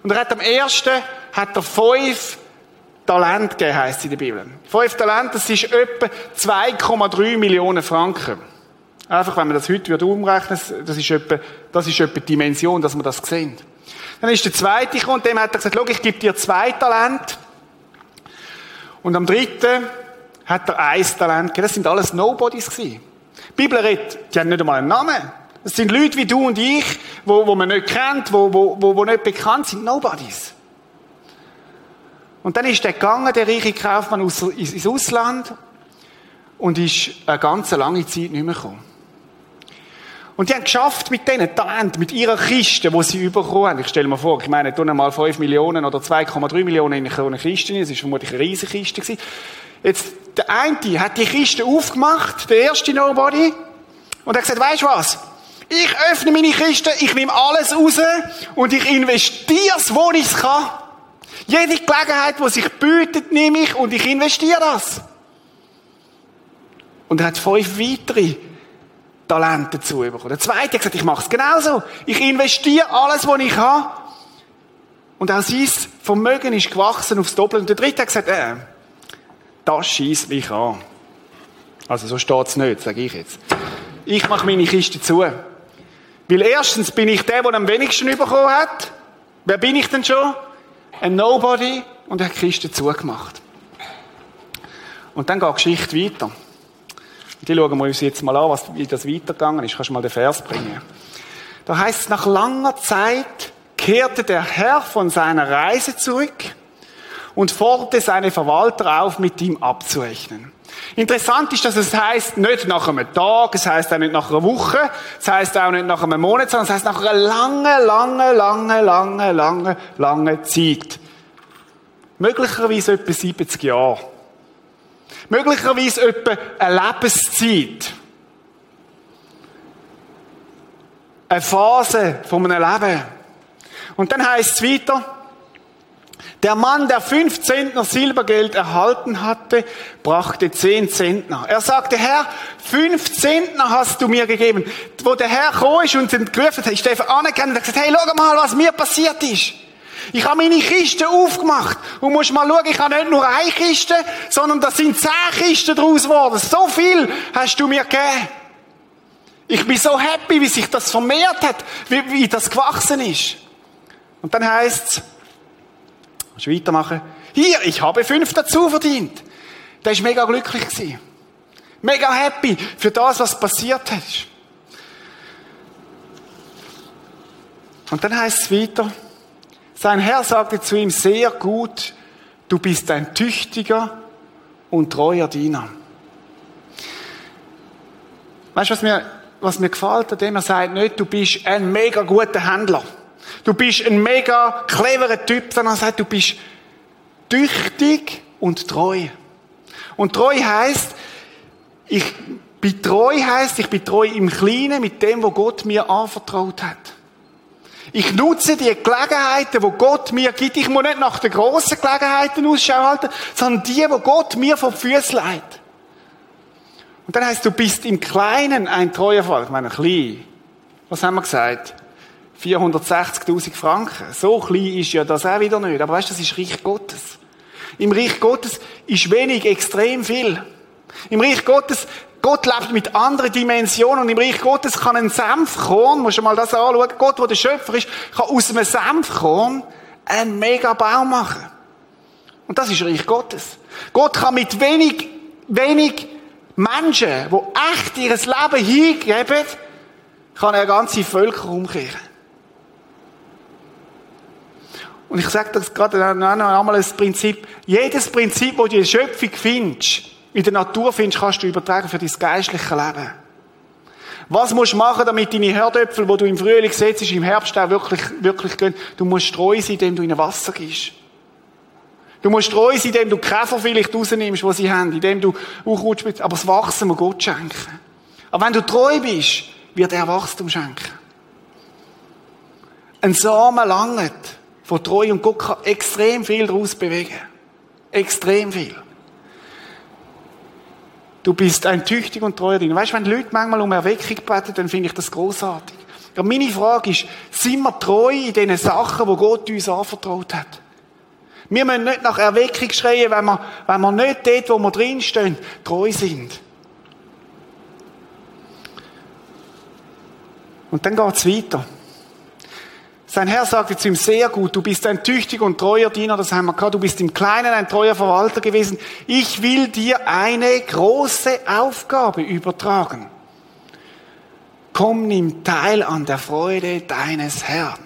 Und er hat am ersten, hat er fünf Talent gegeben, heisst es in der Bibel. Fünf Talent, das ist etwa 2,3 Millionen Franken. Einfach, wenn man das heute würde umrechnen, das ist etwa, das ist etwa die Dimension, dass man das sehen. Dann ist der zweite gekommen, dem hat er gesagt, schau, ich gebe dir zwei Talent. Und am dritten hat er ein Talent gegeben. Das sind alles Nobodies gewesen. Die Bibel redet, die haben nicht einmal einen Namen. Es sind Leute wie du und ich, wo, wo man nicht kennt, wo, wo, wo, nicht bekannt sind. Nobodies. Und dann ist der gegangen, der reiche Kaufmann, aus, ins Ausland und ist eine ganz lange Zeit nicht mehr gekommen. Und die haben geschafft mit diesen Talenten, mit ihrer Kiste, die sie bekommen haben. Ich stelle mir vor, ich meine, tun mal 5 Millionen oder 2,3 Millionen in eine Kiste. Das war vermutlich eine riesige Kiste. Jetzt, der eine hat die Kiste aufgemacht, der erste Nobody, und hat gesagt, weißt du was? Ich öffne meine Kiste, ich nehme alles raus und ich investiere es, wo ich es kann. Jede Gelegenheit, die sich bietet, nehme ich und ich investiere das. Und er hat fünf weitere Talente dazu bekommen. Der zweite hat gesagt, ich mache es genauso. Ich investiere alles, was ich habe. Und auch sein Vermögen ist gewachsen aufs Doppelte. Und der dritte hat gesagt, äh, das schießt mich an. Also so steht es nicht, sage ich jetzt. Ich mache meine Kiste zu. Weil erstens bin ich der, der am wenigsten bekommen hat. Wer bin ich denn schon? Ein Nobody. Und hat die Kiste zugemacht. Und dann geht die Geschichte weiter. Die schauen wir uns jetzt mal an, wie das weitergegangen ist. Kannst du mal den Vers bringen? Da heißt es, nach langer Zeit kehrte der Herr von seiner Reise zurück und forderte seine Verwalter auf, mit ihm abzurechnen. Interessant ist, dass es heißt nicht nach einem Tag, es heißt auch nicht nach einer Woche, es heißt auch nicht nach einem Monat, sondern es heißt nach einer lange, lange, lange, lange, lange, lange Zeit. Möglicherweise etwa 70 Jahre. Möglicherweise etwa eine Lebenszeit. Eine Phase von einem Leben. Und dann heißt es weiter, der Mann, der fünf Zentner Silbergeld erhalten hatte, brachte zehn Zentner. Er sagte, Herr, fünf Zentner hast du mir gegeben. Wo der Herr gekommen ist und ihn gerufen hat, ist Stefan anerkannt und hat gesagt, hey, schau mal, was mir passiert ist. Ich habe meine Kiste aufgemacht. Und musst mal schauen, ich habe nicht nur eine Kiste, sondern das sind zehn Kisten daraus geworden. So viel hast du mir gegeben. Ich bin so happy, wie sich das vermehrt hat, wie, wie das gewachsen ist. Und dann heißt es, Kannst du weitermachen? Hier, ich habe fünf dazu verdient. Der ist mega glücklich gewesen. Mega happy für das, was passiert ist. Und dann heißt es weiter, sein Herr sagte zu ihm sehr gut, du bist ein tüchtiger und treuer Diener. Weißt du, was mir, was mir gefällt an dem? Er sagt nicht, du bist ein mega guter Händler. Du bist ein mega cleverer Typ, sondern er sagt, du bist tüchtig und treu. Und treu heißt, ich bin treu heißt, ich bin treu im Kleinen mit dem, was Gott mir anvertraut hat. Ich nutze die Gelegenheiten, wo Gott mir gibt. Ich muss nicht nach den grossen Gelegenheiten Ausschau halten, sondern die, wo Gott mir vor die Füße legt. Und dann heißt, du bist im Kleinen ein treuer Fall. Ich meine, klein. Was haben wir gesagt? 460.000 Franken. So klein ist ja das auch wieder nicht. Aber weißt du, das ist Reich Gottes. Im Reich Gottes ist wenig extrem viel. Im Reich Gottes, Gott lebt mit anderen Dimensionen und im Reich Gottes kann ein Senfkorn, musst du mal das anschauen, Gott, der der Schöpfer ist, kann aus einem Senfkorn einen mega Baum machen. Und das ist Reich Gottes. Gott kann mit wenig, wenig Menschen, die echt ihr Leben hingeben, kann er ganze Völker umkehren. Und ich sage das gerade noch einmal als Prinzip. Jedes Prinzip, das du in der Schöpfung findest, in der Natur findest, kannst du übertragen für dein geistliche Leben. Was musst du machen, damit deine Herdöpfel, die du im Frühling setzt, im Herbst auch wirklich, wirklich gehen? Du musst treu sein, indem du ihnen Wasser gibst. Du musst treu sein, indem du Käfer vielleicht rausnimmst, die sie haben, indem du auch Aber das Wachsen muss Gott schenken. Aber wenn du treu bist, wird er Wachstum schenken. Ein Samen langt von Treu und Gott kann extrem viel daraus bewegen. Extrem viel. Du bist ein tüchtiger und treuer Diener. Weißt du, wenn Leute manchmal um Erweckung beten, dann finde ich das großartig. Ja, meine Frage ist, sind wir treu in den Sachen, wo Gott uns anvertraut hat? Wir müssen nicht nach Erweckung schreien, wenn wir, wenn wir nicht dort, wo wir drinstehen, treu sind. Und dann geht es weiter. Sein Herr sagte zu ihm, sehr gut, du bist ein tüchtiger und treuer Diener, das haben wir gehabt, du bist im Kleinen ein treuer Verwalter gewesen. Ich will dir eine große Aufgabe übertragen. Komm, nimm teil an der Freude deines Herrn.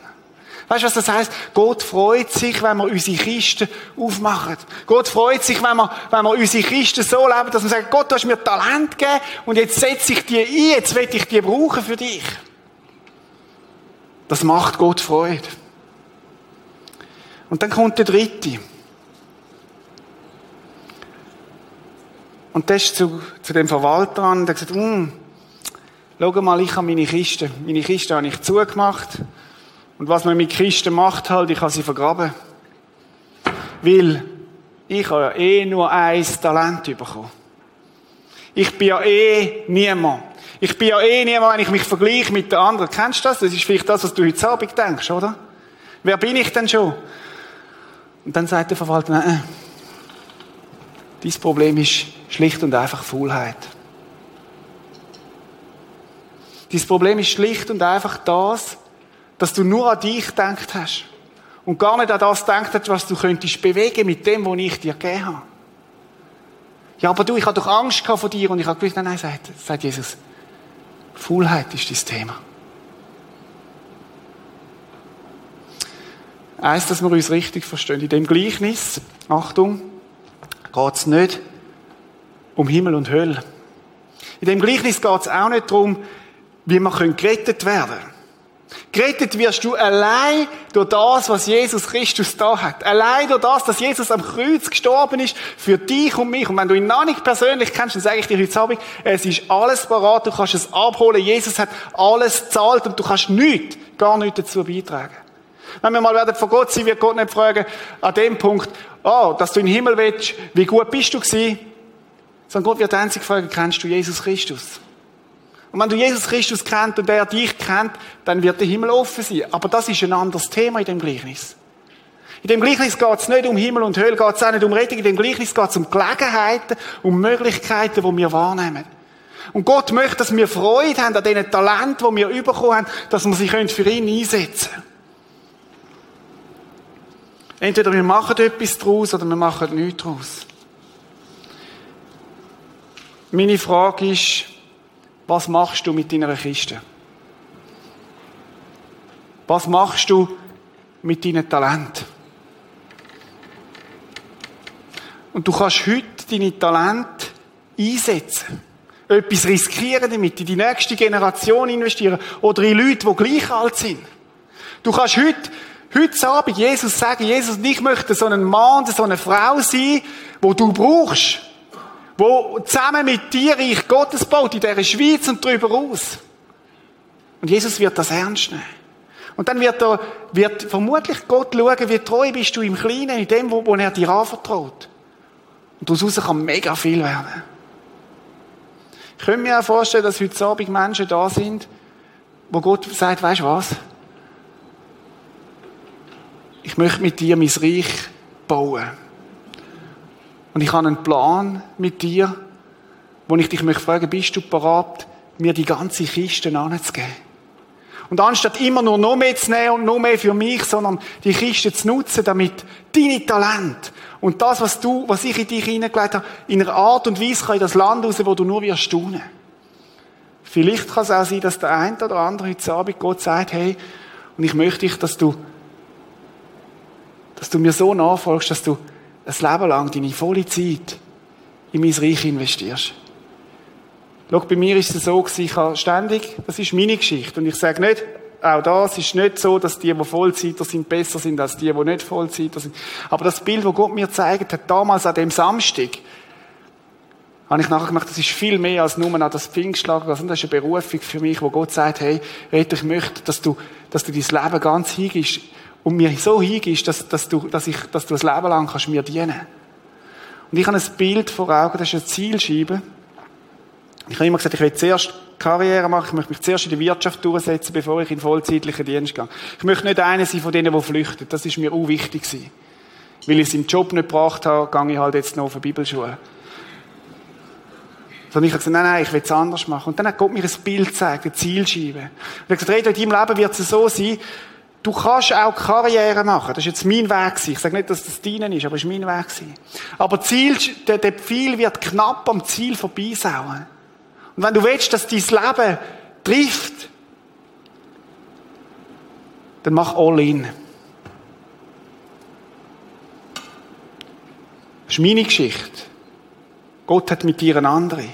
Weißt du, was das heißt? Gott freut sich, wenn wir unsere Kisten aufmachen. Gott freut sich, wenn wir, wenn wir unsere Kisten so leben, dass wir sagen, Gott, du hast mir Talent gegeben und jetzt setze ich die ein, jetzt will ich die brauchen für dich. Das macht Gott Freude. Und dann kommt der dritte. Und der ist zu, zu dem Verwalter an, der sagt, hm, schau mal, ich habe meine Kiste, meine Kiste habe ich zugemacht. Und was man mit Kisten macht, halt, ich habe sie vergraben. Weil ich habe ja eh nur ein Talent bekommen. Ich bin ja eh niemand. Ich bin ja eh niemand, wenn ich mich vergleiche mit den anderen. Kennst du das? Das ist vielleicht das, was du heute Abend denkst, oder? Wer bin ich denn schon? Und dann sagt der Verwalter, nein, dein Problem ist schlicht und einfach Faulheit. Dein Problem ist schlicht und einfach das, dass du nur an dich gedacht hast. Und gar nicht an das gedacht hast, was du könntest bewegen mit dem, was ich dir gegeben habe. Ja, aber du, ich hatte doch Angst vor dir und ich habe gewusst, nein, nein, sagt, sagt Jesus, Faulheit ist das Thema. Eins, dass wir uns richtig verstehen. In dem Gleichnis, Achtung, geht es nicht um Himmel und Hölle. In dem Gleichnis geht es auch nicht darum, wie man gerettet werden können. Gerettet wirst du allein durch das, was Jesus Christus da hat. Allein durch das, dass Jesus am Kreuz gestorben ist für dich und mich. Und wenn du ihn noch nicht persönlich kennst, dann sage ich dir heute Abend, es ist alles parat, du kannst es abholen. Jesus hat alles zahlt und du kannst nichts, gar nichts dazu beitragen. Wenn wir mal werden von Gott sein, wird Gott nicht fragen, an dem Punkt, oh, dass du in den Himmel willst, wie gut bist du gewesen? Sondern Gott wird einzig fragen, kennst du Jesus Christus? Und wenn du Jesus Christus kennt und er dich kennt, dann wird der Himmel offen sein. Aber das ist ein anderes Thema in dem Gleichnis. In dem Gleichnis geht es nicht um Himmel und Hölle, geht es auch nicht um Rettung. In dem Gleichnis geht es um Gelegenheiten, um Möglichkeiten, die wir wahrnehmen. Und Gott möchte, dass wir Freude haben an diesen Talenten, die wir bekommen haben, dass wir sie für ihn einsetzen können. Entweder wir machen etwas daraus oder wir machen nichts daraus. Meine Frage ist, was machst du mit deiner Kiste? Was machst du mit deinem Talent? Und du kannst heute deine Talente einsetzen. Etwas riskieren damit, in die nächste Generation investieren oder in Leute, die gleich alt sind. Du kannst heute, heute Abend Jesus sagen, Jesus, ich möchte so ein Mann, so eine Frau sein, wo du brauchst wo zusammen mit dir Reich Gottes baut in dieser Schweiz und darüber aus. Und Jesus wird das ernst nehmen. Und dann wird, er, wird vermutlich Gott schauen, wie treu bist du im Kleinen, in dem, wo, wo er dir anvertraut. Und daraus kann mega viel werden. Ich könnte mir auch vorstellen, dass heute Abend Menschen da sind, wo Gott sagt, weißt du was? Ich möchte mit dir mein Reich bauen. Und ich habe einen Plan mit dir, wo ich dich möchte fragen, bist du bereit, mir die ganze Kiste anzugeben? Und anstatt immer nur noch mehr zu nehmen und noch mehr für mich, sondern die Kiste zu nutzen, damit deine Talent und das, was du, was ich in dich hineingelegt habe, in einer Art und Weise kann in das Land raus, wo du nur wirst staunen. Vielleicht kann es auch sein, dass der eine oder andere heute Abend Gott sagt, hey, und ich möchte dich, dass du, dass du mir so nachfolgst, dass du ein Leben lang deine volle Zeit in mein Reich investierst. Schau, bei mir ist es so ich habe ständig, das ist meine Geschichte. Und ich sage nicht, auch das ist nicht so, dass die, die Vollzeiter sind, besser sind als die, die nicht Vollzeiter sind. Aber das Bild, das Gott mir zeigt hat, damals an dem Samstag, habe ich nachher gemacht, das ist viel mehr als nur an das Pfingstlager. Das ist eine Berufung für mich, wo Gott sagt, hey, Retter, ich möchte, dass du, dass du dein Leben ganz hingibst und mir so hingibst, dass, dass, du, dass, ich, dass du ein Leben lang kannst mir dienen Und ich habe ein Bild vor Augen, das ist eine Zielscheibe. Ich habe immer gesagt, ich will zuerst Karriere machen, ich möchte mich zuerst in der Wirtschaft durchsetzen, bevor ich in vollzeitlichen Dienst gehe. Ich möchte nicht einer sein von denen, die flüchten. Das ist mir auch wichtig gewesen. Weil ich es im Job nicht gebracht habe, gehe ich halt jetzt noch auf eine Bibelschule. Sondern ich habe gesagt, nein, nein, ich will es anders machen. Und dann hat Gott mir ein Bild gezeigt, eine Zielscheibe. Und er hat gesagt, in deinem Leben wird es so sein, Du kannst auch Karriere machen. Das ist jetzt mein Weg. Ich sage nicht, dass das deinen ist, aber es ist mein Weg. Aber Ziel, der, der Pfeil wird knapp am Ziel vorbeisauen. Und wenn du willst, dass dein Leben trifft, dann mach all in. Das ist meine Geschichte. Gott hat mit dir eine andere.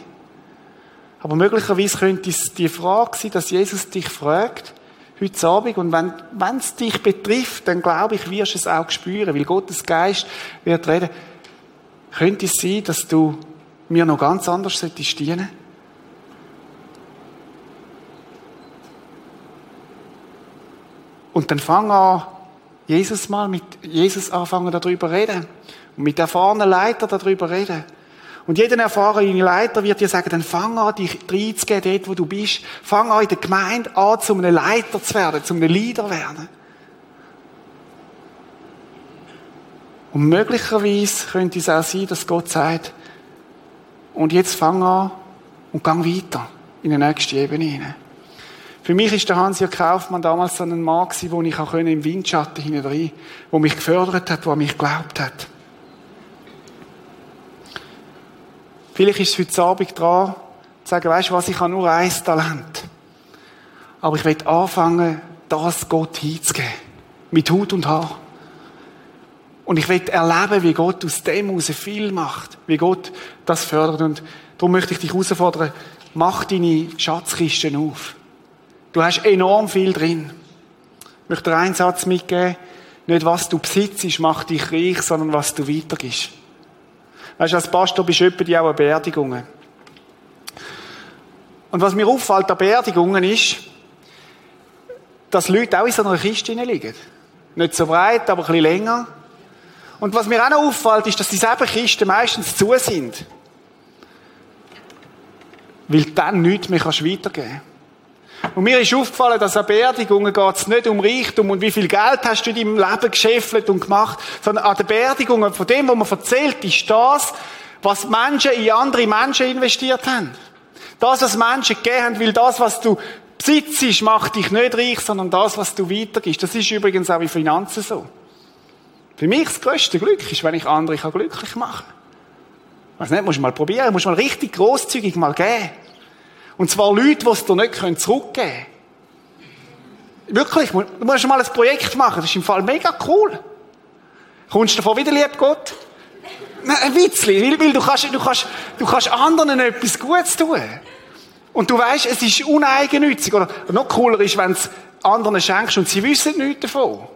Aber möglicherweise könnte es die Frage sein, dass Jesus dich fragt, heute Abend. Und wenn, es dich betrifft, dann glaube ich, wirst du es auch spüren, weil Gottes Geist wird reden. Könnte es sein, dass du mir noch ganz anders solltest dienen? Und dann fang an, Jesus mal mit Jesus anfangen darüber reden. Und mit erfahrenen Leiter darüber reden. Und jeder erfahrene Leiter wird dir sagen, dann fang an, dich reinzugehen, dort, wo du bist. Fang an, in der Gemeinde an, zu einem Leiter zu werden, zu einem Leader werden. Und möglicherweise könnte es auch sein, dass Gott sagt, und jetzt fang an und gang weiter in die nächste Ebene hinein. Für mich ist der Hans-Jörg Kaufmann damals so ein Mann gewesen, wo ich auch im Windschatten hinein, wo mich gefördert hat, wo mich geglaubt hat. Vielleicht ist es heute Abend dran, zu sagen, weißt du was, ich habe nur ein Talent. Aber ich will anfangen, das Gott hinzugeben. Mit Hut und Haar. Und ich will erleben, wie Gott aus dem heraus viel macht. Wie Gott das fördert. Und darum möchte ich dich herausfordern, mach deine Schatzkisten auf. Du hast enorm viel drin. Ich möchte dir einen Satz mitgeben. Nicht was du besitzt, macht dich reich, sondern was du weitergibst. Weißt du, als Pastor bist du etwa auch an Beerdigungen. Und was mir auffällt an Beerdigungen ist, dass Leute auch in so einer Kiste liegen. Nicht so breit, aber ein bisschen länger. Und was mir auch noch auffällt, ist, dass dieselben Kisten meistens zu sind. Weil dann nichts mehr weitergeben kannst. Und mir ist aufgefallen, dass an Beerdigungen es nicht um Reichtum und wie viel Geld hast du in deinem Leben geschäffelt und gemacht, sondern an den Beerdigungen von dem, was man erzählt, ist das, was Menschen in andere Menschen investiert haben. Das, was Menschen gegeben haben, weil das, was du besitzt, macht dich nicht reich, sondern das, was du weitergibst. Das ist übrigens auch in Finanzen so. Für mich das größte Glück ist, wenn ich andere glücklich machen kann. Weiß nicht, musst du mal probieren, musst du mal richtig großzügig mal geben. Und zwar Leute, die es dir nicht zurückgeben können. Wirklich, du musst mal ein Projekt machen, das ist im Fall mega cool. Kommst du davon wieder, lieb Gott? Ein Witzli, weil, weil du, kannst, du, kannst, du kannst anderen etwas Gutes tun. Und du weißt, es ist uneigennützig. Oder noch cooler ist, wenn es anderen schenkst und sie wissen nichts davon.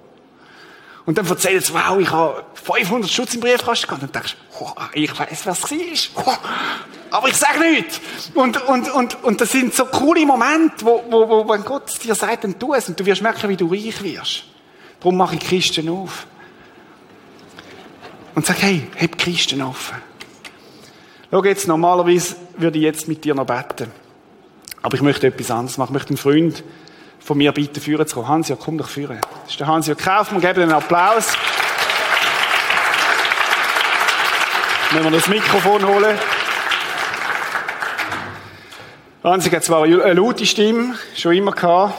Und dann erzählt sie, wow, ich habe 500 Schutz im Briefkasten gehabt. Und dann denkst du, oh, ich weiß, was es war. Oh, aber ich sage nichts. Und, und, und, und das sind so coole Momente, wo, wo, wo wenn Gott dir sagt, dann tu es. Und du wirst merken, wie du reich wirst. Darum mache ich Kisten auf. Und sag, hey, heb Kisten offen. Schau jetzt, normalerweise würde ich jetzt mit dir noch beten. Aber ich möchte etwas anderes machen. Ich möchte einen Freund von mir bitten, führen zu kommen. Hans, komm doch führen. Das ist der Hans-Jörg Kaufmann. Geben einen Applaus. Wenn wir das Mikrofon holen. Hansi hat zwar eine laute Stimme, schon immer gehabt.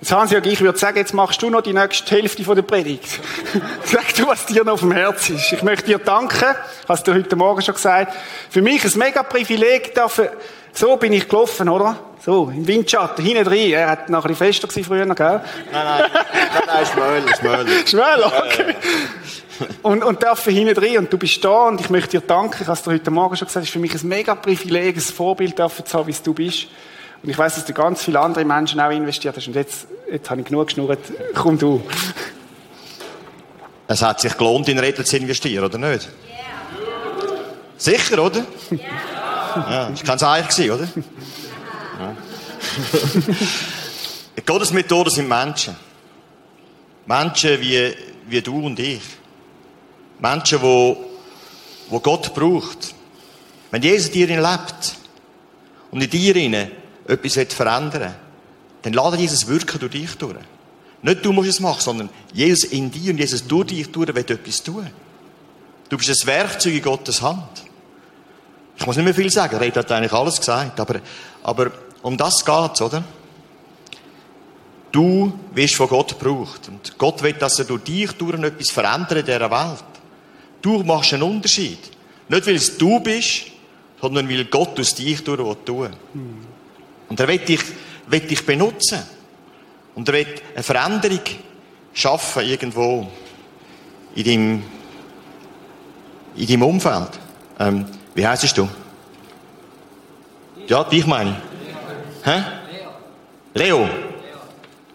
Jetzt Hansi ich würde sagen, jetzt machst du noch die nächste Hälfte der Predigt. Sag du, was dir noch auf dem Herz ist. Ich möchte dir danken, hast du heute Morgen schon gesagt. Für mich ein mega Privileg, dafür, so bin ich gelaufen, oder? So, im Windschatten, hinten drin. Er hat noch ein bisschen fester gewesen früher, gell? Nein, nein, nein, nein, Schmöller, Schmöller. Schmöller, okay. Und, und dürfen hinten drin. Und du bist da und ich möchte dir danken. Ich habe es dir heute Morgen schon gesagt, es ist für mich ein mega Privileg, ein Vorbild dafür zu haben, wie du bist. Und ich weiß, dass du ganz viele andere Menschen auch investiert hast. Und jetzt, jetzt habe ich genug geschnurrt. Komm du. Es hat sich gelohnt, in Redler zu investieren, oder nicht? Yeah. Sicher, oder? Yeah. Ja. Das kann es eigentlich sein, oder? Ja. Gottes Methode sind Menschen. Menschen wie, wie du und ich. Menschen, wo, wo Gott braucht. Wenn Jesus in dir lebt und in dir etwas verändern will, dann lade Jesus wirken durch dich durch. Nicht du musst es machen, sondern Jesus in dir und Jesus durch dich durch will etwas tun. Du bist ein Werkzeug in Gottes Hand. Ich muss nicht mehr viel sagen, Red hat eigentlich alles gesagt, aber, aber um das geht's, oder? Du wirst von Gott gebraucht. Und Gott will, dass er durch dich durch etwas verändert in dieser Welt. Du machst einen Unterschied. Nicht, weil es du bist, sondern weil Gott aus dich durch tun hm. Und er will dich, will dich benutzen. Und er will eine Veränderung schaffen irgendwo in deinem, in deinem Umfeld. Ähm, wie heißt du? Ja, dich meine ich. Hä? Leo.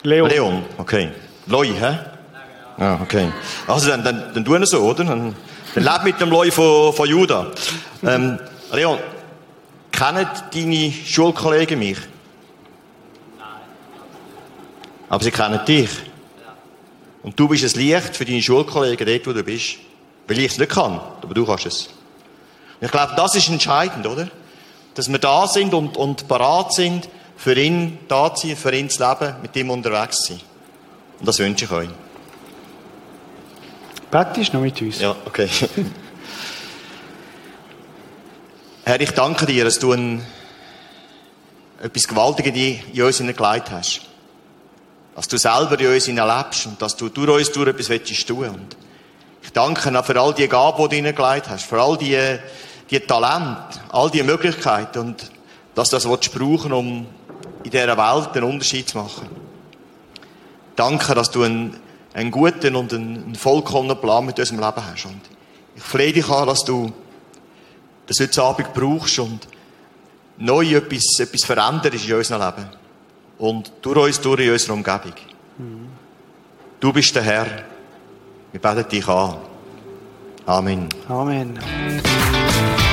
Leo. Leon, okay. Loi, hä? Ah, okay. Also dann, dann, dann tun wir so, oder? Dann, dann leb mit dem Loi von, von Juda. Ähm, Leon, kennen deine Schulkollegen mich? Aber sie kennen dich. Und du bist ein Licht für deine Schulkollegen dort, wo du bist. Weil ich es nicht kann, aber du kannst es. Ich glaube, das ist entscheidend, oder? Dass wir da sind und, und parat sind, für ihn da zu sein, für ihn zu leben, mit ihm unterwegs zu sein. Und das wünsche ich euch. Betest noch mit uns? Ja, okay. Herr, ich danke dir, dass du ein, etwas Gewaltiges in uns hineingelegt hast dass du selber in uns lebst und dass du durch uns durch etwas willst tun. Und ich danke auch für all die Gaben, die du hineingelegt hast, für all die, die Talente, all die Möglichkeiten und dass du das willst brauchen, um in dieser Welt einen Unterschied zu machen. Danke, dass du ein, einen guten und einen vollkommenen Plan mit unserem Leben hast. Und ich flehe dich an, dass du das heute Abend brauchst und neu etwas, etwas veränderst in unserem Leben. Und durch uns, durch in unserer Umgebung. Du bist der Herr. Wir beten dich an. Amen. Amen.